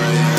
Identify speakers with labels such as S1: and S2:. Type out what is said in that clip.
S1: Yeah.